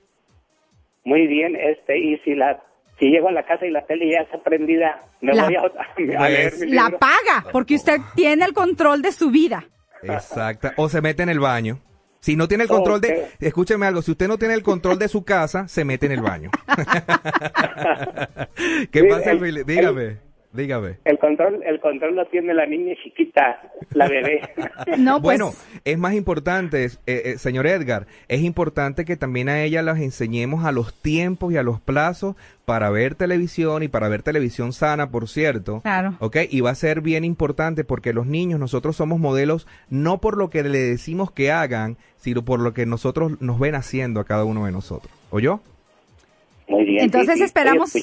Muy bien, este, y si la si llego a la casa y la tele ya está prendida, me La- voy a, a leer mi La libro. paga, porque usted tiene el control de su vida. Exacto. O se mete en el baño. Si no tiene el control de... Escúcheme algo, si usted no tiene el control de su casa, se mete en el baño. ¿Qué Sí, pasa, el- Dígame, dígame. El control, el control lo tiene la niña chiquita, la bebé. No, pues, Bueno, es más importante, eh, eh, señor Edgar, es importante que también a ella las enseñemos a los tiempos y a los plazos para ver televisión y para ver televisión sana, por cierto. Claro. ¿Ok? Y va a ser bien importante porque los niños, nosotros somos modelos no por lo que le decimos que hagan, sino por lo que nosotros nos ven haciendo a cada uno de nosotros. ¿Oyó? Muy bien. Entonces sí, esperamos su-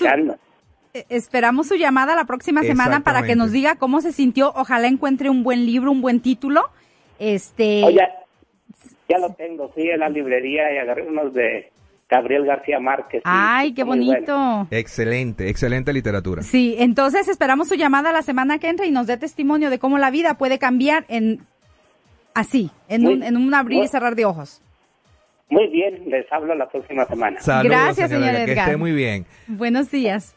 Esperamos su llamada la próxima semana para que nos diga cómo se sintió. Ojalá encuentre un buen libro, un buen título. Este, Oye, ya lo tengo, sí, en la librería y agarré unos de Gabriel García Márquez. sí, ay, qué bonito. bueno. Excelente, excelente literatura. Sí, entonces esperamos su llamada la semana que entra y nos dé testimonio de cómo la vida puede cambiar en así, en Muy- un, en un abrir y cerrar de ojos. Muy bien, les hablo la próxima semana. Saludos, Gracias, señor Edgar, Que esté muy bien. Buenos días.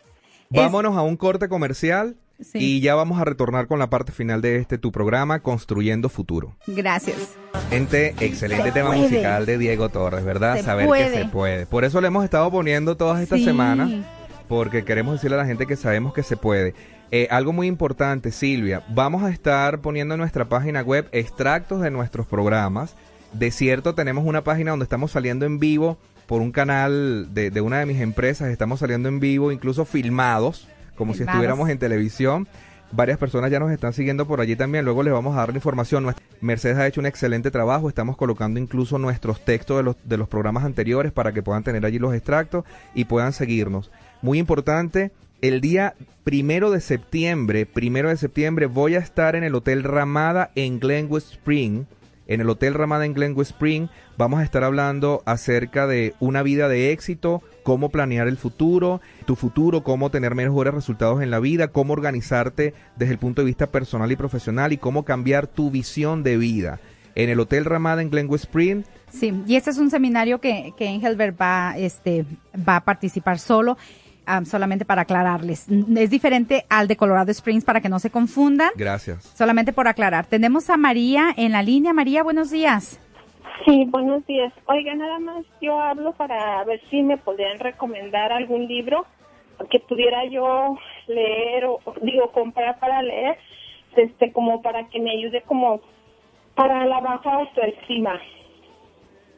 Es- Vámonos a un corte comercial Sí. y ya vamos a retornar con la parte final de este tu programa, Construyendo Futuro. Gracias. Gente, excelente Se tema puede. musical de Diego Torres, ¿verdad? Se Saber puede. que se puede. Por eso le hemos estado poniendo todas estas Sí. semanas, porque queremos decirle a la gente que sabemos que se puede. Eh, algo muy importante, Silvia, vamos a estar poniendo en nuestra página web extractos de nuestros programas. De cierto, tenemos una página donde estamos saliendo en vivo por un canal de, de una de mis empresas, estamos saliendo en vivo, incluso filmados, como si estuviéramos en televisión. Varias personas ya nos están siguiendo por allí también. Luego les vamos a dar la información. Mercedes ha hecho un excelente trabajo. Estamos colocando incluso nuestros textos de los, de los programas anteriores para que puedan tener allí los extractos y puedan seguirnos. Muy importante, el día primero de septiembre, primero de septiembre, voy a estar en el Hotel Ramada en Glenwood Spring. En el Hotel Ramada en Glenwood Spring vamos a estar hablando acerca de una vida de éxito, cómo planear el futuro, tu futuro, cómo tener mejores resultados en la vida, cómo organizarte desde el punto de vista personal y profesional y cómo cambiar tu visión de vida. En el Hotel Ramada en Glenwood Spring Sí, y este es un seminario que, que Engelbert va, este, va a participar solo, ah, solamente para aclararles. Es diferente al de Colorado Springs para que no se confundan. Gracias. Solamente por aclarar. Tenemos a María en la línea. María, buenos días. Sí, buenos días. Oiga, nada más yo hablo para ver si me podrían recomendar algún libro que pudiera yo leer o digo comprar para leer, este como para que me ayude como para la baja autoestima.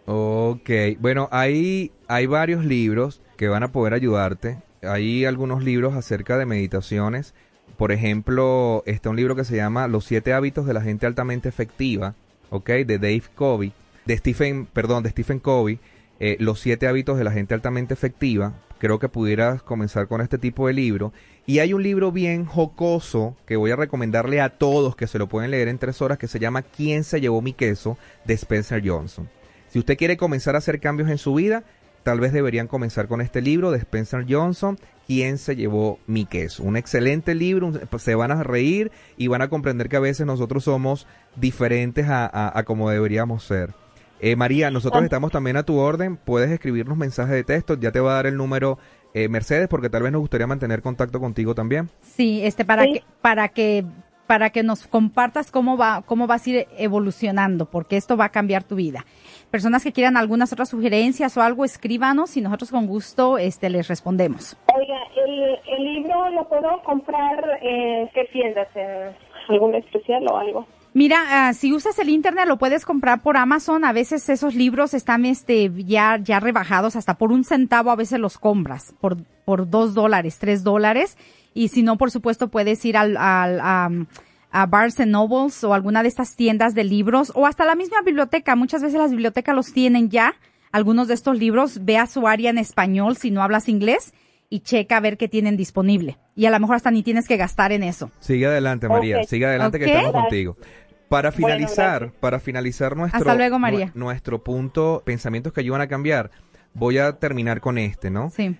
Ok, bueno, hay, hay varios libros que van a poder ayudarte. Hay algunos libros acerca de meditaciones. Por ejemplo, está un libro que se llama Los siete hábitos de la gente altamente efectiva, ok, de Dave Covey, de Stephen, perdón, de Stephen Covey, eh, Los siete hábitos de la gente altamente efectiva. Creo que pudieras comenzar con este tipo de libro. Y hay un libro bien jocoso que voy a recomendarle a todos que se lo pueden leer en tres horas que se llama ¿Quién se llevó mi queso? de Spencer Johnson. Si usted quiere comenzar a hacer cambios en su vida, tal vez deberían comenzar con este libro de Spencer Johnson, ¿Quién se llevó mi queso? Un excelente libro, un- se van a reír y van a comprender que a veces nosotros somos diferentes a, a- a como deberíamos ser. Eh, María, nosotros estamos también a tu orden, puedes escribirnos mensajes de texto, ya te va a dar el número eh, Mercedes porque tal vez nos gustaría mantener contacto contigo también. Sí, este, para Sí. que, para que, para que nos compartas cómo va, cómo vas a ir evolucionando, porque esto va a cambiar tu vida. Personas que quieran algunas otras sugerencias o algo, escríbanos y nosotros con gusto, este, les respondemos. Oiga, el, el libro lo puedo comprar en qué tiendas, en algún especial o algo. Mira, ah, si usas el internet lo puedes comprar por Amazon. A veces esos libros están este ya ya rebajados hasta por un centavo. A veces los compras por por dos dólares, tres dólares. Y si no, por supuesto, puedes ir al, al am, a Barnes and Nobles o alguna de estas tiendas de libros o hasta la misma biblioteca. Muchas veces las bibliotecas los tienen ya. Algunos de estos libros, ve a su área en español si no hablas inglés y checa a ver qué tienen disponible. Y a lo mejor hasta ni tienes que gastar en eso. Sigue adelante, María, Ok. sigue adelante que estamos contigo. Para finalizar, para finalizar nuestro, Hasta luego, María. nue- nuestro punto, pensamientos que ayudan a cambiar, voy a terminar con este, ¿no? Sí.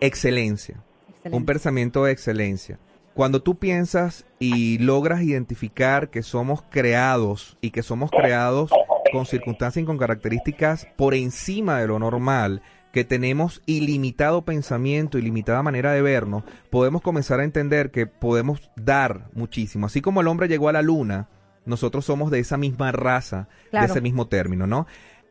Excelencia. Excelente. Un pensamiento de excelencia. Cuando tú piensas y logras identificar que somos creados y que somos creados con circunstancias y con características por encima de lo normal, que tenemos ilimitado pensamiento, ilimitada manera de vernos, podemos comenzar a entender que podemos dar muchísimo. Así como el hombre llegó a la luna, nosotros somos de esa misma raza, Claro. de ese mismo término, ¿no?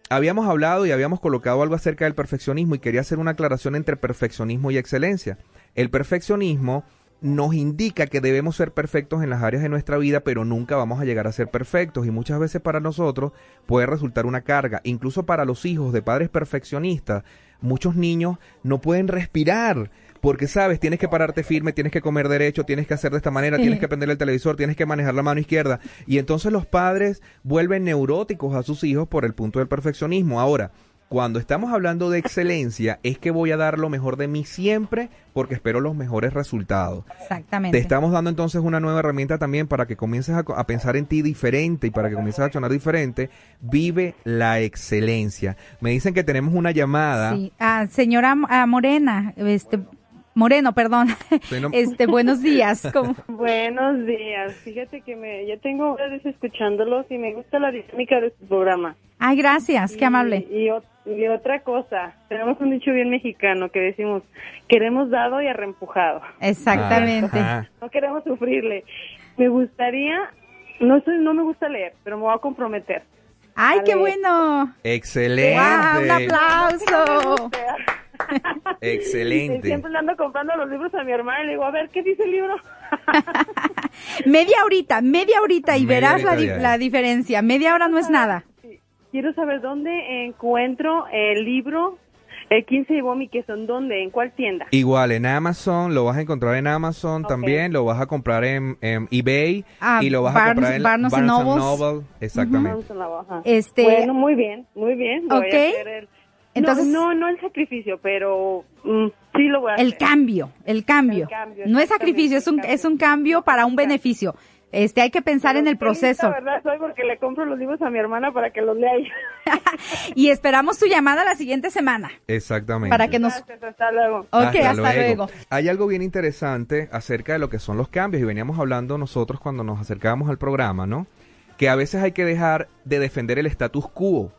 Habíamos hablado y habíamos colocado algo acerca del perfeccionismo y quería hacer una aclaración entre perfeccionismo y excelencia. El perfeccionismo nos indica que debemos ser perfectos en las áreas de nuestra vida, pero nunca vamos a llegar a ser perfectos y muchas veces para nosotros puede resultar una carga, incluso para los hijos de padres perfeccionistas. Muchos niños no pueden respirar porque sabes, tienes que pararte firme, tienes que comer derecho, tienes que hacer de esta manera, Sí. tienes que prender el televisor, tienes que manejar la mano izquierda y entonces los padres vuelven neuróticos a sus hijos por el punto del perfeccionismo. Ahora, cuando estamos hablando de excelencia, es que voy a dar lo mejor de mí siempre porque espero los mejores resultados. Exactamente. Te estamos dando entonces una nueva herramienta también para que comiences a, a pensar en ti diferente y para que comiences a accionar diferente. Vive la excelencia. Me dicen que tenemos una llamada. Sí. Ah, señora ah, Morena, este, Moreno, perdón. Este, buenos días. ¿Cómo? Buenos días. Fíjate que me, ya tengo horas escuchándolos y me gusta la dinámica de su programa. Ay, gracias, qué amable. Y, ot- y otra cosa, tenemos un dicho bien mexicano que decimos, queremos dado y arrempujado. Exactamente. Ajá. No queremos sufrirle. Me gustaría, no soy, no me gusta leer, pero me voy a comprometer. Ay, qué bueno. Excelente. ¡Wow! Un aplauso. Excelente. Siempre ando comprando los libros a mi hermana y le digo, a ver, ¿qué dice el libro? media horita, media horita y Media verás la, di- la diferencia. Media hora no es nada. Quiero saber dónde encuentro el libro El 15 de Bomi, que son dónde, en cuál tienda. Igual en Amazon, lo vas a encontrar en Amazon Ok. también, lo vas a comprar en, en eBay Ah, y lo vas a Barnes- comprar en Barnes Nobles. Noble. Exactamente. A la baja. Este- Bueno, muy bien, muy bien. Voy a Ok. hacer el- Entonces- no, no, no el sacrificio, pero mm, sí lo voy a El hacer. cambio, el cambio. El cambio, no es sacrificio, es un, cambio. es un cambio para un beneficio. Este, hay que pensar en el proceso. verdad soy porque le compro los libros a mi hermana para que los lea ella. Y esperamos tu llamada la siguiente semana Exactamente. para que nos... Gracias, hasta luego. Ok, hasta, luego. Hay algo bien interesante acerca de lo que son los cambios y veníamos hablando nosotros cuando nos acercábamos al programa, ¿no? Que a veces hay que dejar de defender el status quo.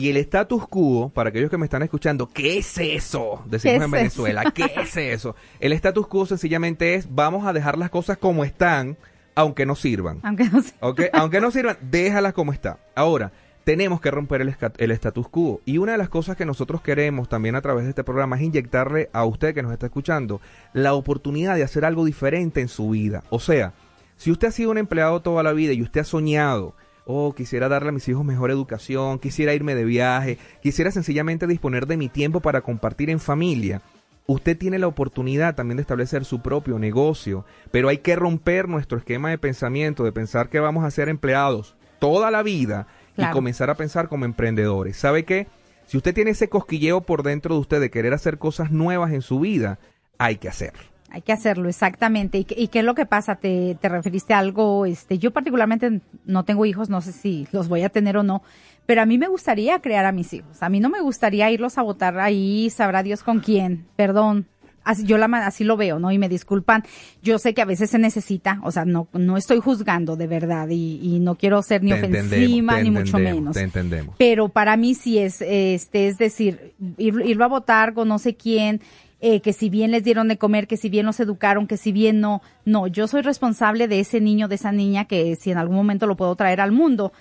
Y el status quo, para aquellos que me están escuchando, ¿qué es eso? Decimos ¿Qué en Venezuela, eso? ¿qué es eso? El status quo sencillamente es vamos a dejar las cosas como están, aunque no sirvan. Aunque no. ¿Ok? Aunque no sirvan, déjalas como está. Ahora, tenemos que romper el, el status quo. Y una de las cosas que nosotros queremos también a través de este programa es inyectarle a usted que nos está escuchando la oportunidad de hacer algo diferente en su vida. O sea, si usted ha sido un empleado toda la vida y usted ha soñado, oh, quisiera darle a mis hijos mejor educación, quisiera irme de viaje, quisiera sencillamente disponer de mi tiempo para compartir en familia, Usted tiene la oportunidad también de establecer su propio negocio, pero hay que romper nuestro esquema de pensamiento, de pensar que vamos a ser empleados toda la vida Claro. y comenzar a pensar como emprendedores. ¿Sabe qué? Si usted tiene ese cosquilleo por dentro de usted de querer hacer cosas nuevas en su vida, hay que hacerlo. Hay que hacerlo, exactamente. ¿Y qué, y qué es lo que pasa? ¿Te, te referiste a algo? Este, yo particularmente no tengo hijos, no sé si los voy a tener o no, pero a mí me gustaría crear a mis hijos. A mí no me gustaría irlos a votar ahí, sabrá Dios con quién. Perdón. Así, yo la, así lo veo, ¿no? Y me disculpan. Yo sé que a veces se necesita, o sea, no, no estoy juzgando de verdad y, y no quiero ser ni Te ofensiva ni mucho menos. Te entendemos. Pero para mí sí es, este, es decir, ir, irlo a votar con no sé quién, eh, que si bien les dieron de comer, que si bien los educaron, que si bien no, no, yo soy responsable de ese niño, de esa niña, que si en algún momento lo puedo traer al mundo.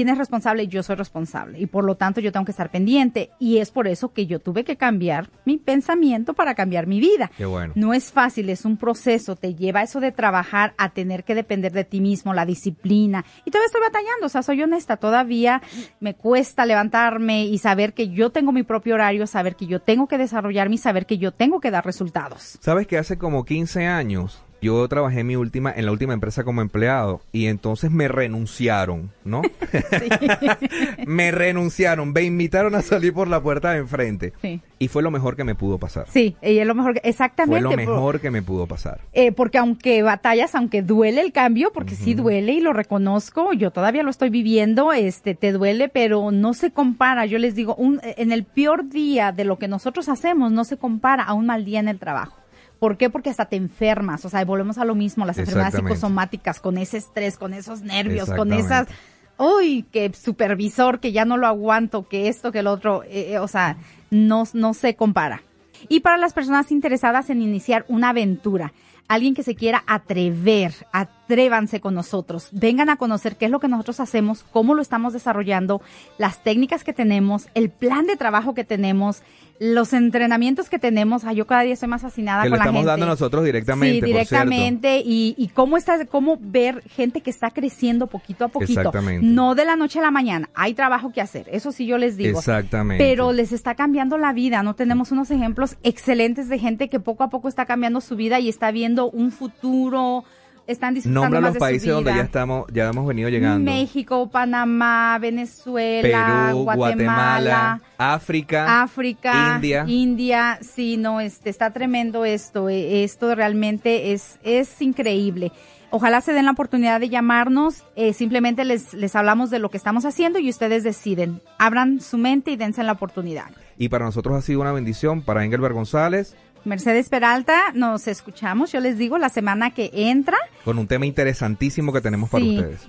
¿Quién es responsable? Yo soy responsable. Y por lo tanto yo tengo que estar pendiente. Y es por eso que yo tuve que cambiar mi pensamiento para cambiar mi vida. Qué bueno. No es fácil, es un proceso, te lleva eso de trabajar a tener que depender de ti mismo, la disciplina. Y todavía estoy batallando, o sea, soy honesta, todavía me cuesta levantarme y saber que yo tengo mi propio horario, saber que yo tengo que desarrollarme y saber que yo tengo que dar resultados. Sabes que hace como 15 años yo trabajé en mi última, en la última empresa como empleado y entonces me renunciaron, ¿no? me renunciaron, me invitaron a salir por la puerta de enfrente. Sí. Y fue lo mejor que me pudo pasar. Sí, y es lo mejor, que- exactamente. Fue lo por- mejor que me pudo pasar. Eh, porque aunque batallas, aunque duele el cambio, porque sí duele y lo reconozco, yo todavía lo estoy viviendo, este, te duele, pero no se compara. Yo les digo, un, en el peor día de lo que nosotros hacemos, no se compara a un mal día en el trabajo. ¿Por qué? Porque hasta te enfermas, o sea, volvemos a lo mismo, las enfermedades psicosomáticas, con ese estrés, con esos nervios, con esas, uy, que supervisor, que ya no lo aguanto, que esto, que el otro, eh, eh, o sea, no, no se compara. Y para las personas interesadas en iniciar una aventura, alguien que se quiera atrever, atrévanse con nosotros, vengan a conocer qué es lo que nosotros hacemos, cómo lo estamos desarrollando, las técnicas que tenemos, el plan de trabajo que tenemos, los entrenamientos que tenemos. Ay, yo cada día estoy más fascinada Que con la estamos gente. dando nosotros directamente, Sí, por directamente. Y, y cómo está, cómo ver gente que está creciendo poquito a poquito. Exactamente. No de la noche a la mañana. Hay trabajo que hacer. Eso sí yo les digo. Exactamente. Pero les está cambiando la vida. No tenemos unos ejemplos excelentes de gente que poco a poco está cambiando su vida y está viendo un futuro. Están disfrutando Nombra más los de países su vida. donde ya estamos, ya hemos venido llegando. México, Panamá, Venezuela, Perú, Guatemala, Guatemala, África, África, India. India, sí, no, este, está tremendo esto, eh, esto realmente es, es increíble. Ojalá se den la oportunidad de llamarnos, eh, simplemente les, les hablamos de lo que estamos haciendo y ustedes deciden. Abran su mente y dense la oportunidad. Y para nosotros ha sido una bendición. Para Engelbert González, Mercedes Peralta, nos escuchamos, yo les digo, la semana que entra. con un tema interesantísimo que tenemos para Sí. ustedes.